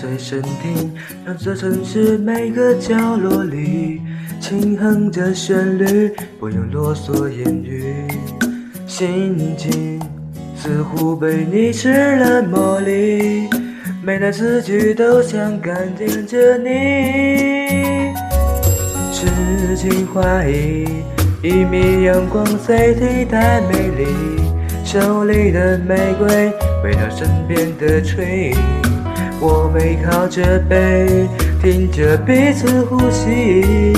随身听，让这城市每个角落里轻哼着旋律，不用啰嗦言语，心情似乎被你吃了魔力，每段字句都想感电着你，痴情怀疑，一米阳光谁替太美丽？手里的玫瑰，围绕身边的吹。我背靠着背，听着彼此呼吸，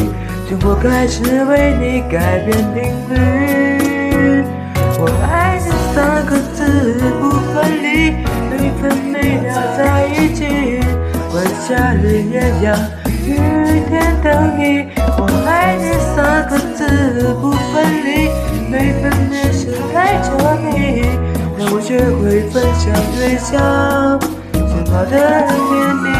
生活开始为你改变频率。我爱你三个字不分离，每分每秒在一起，管夏日炎阳，雨天等你。我爱你三个字不分离，每分每时带着你，让我学会分享。好的甜蜜。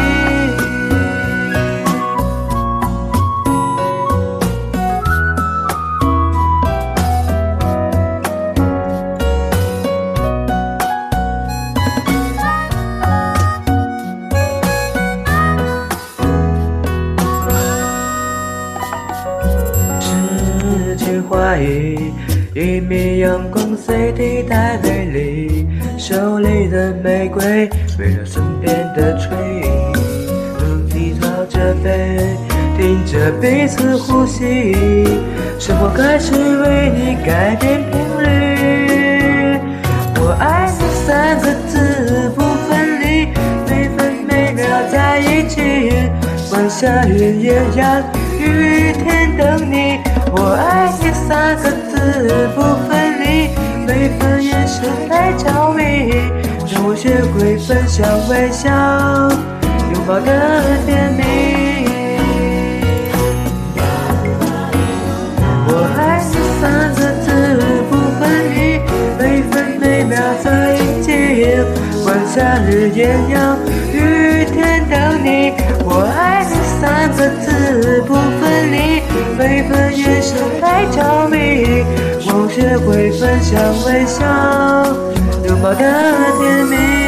痴情怀疑，一米阳光谁替代美丽？手里的玫瑰围绕身边的吹，能低靠着背，听着彼此呼吸，生活开始为你改变频率。我爱你三个字不分离，每分每秒在一起，管下雨也要雨天等你。我爱你三个字不分离，每分眼神太着迷。让我学会分享微笑，拥抱的甜蜜。我爱你三个字不分离，每分每秒在一起，管夏日炎阳，也会分享微笑。拥抱的甜蜜。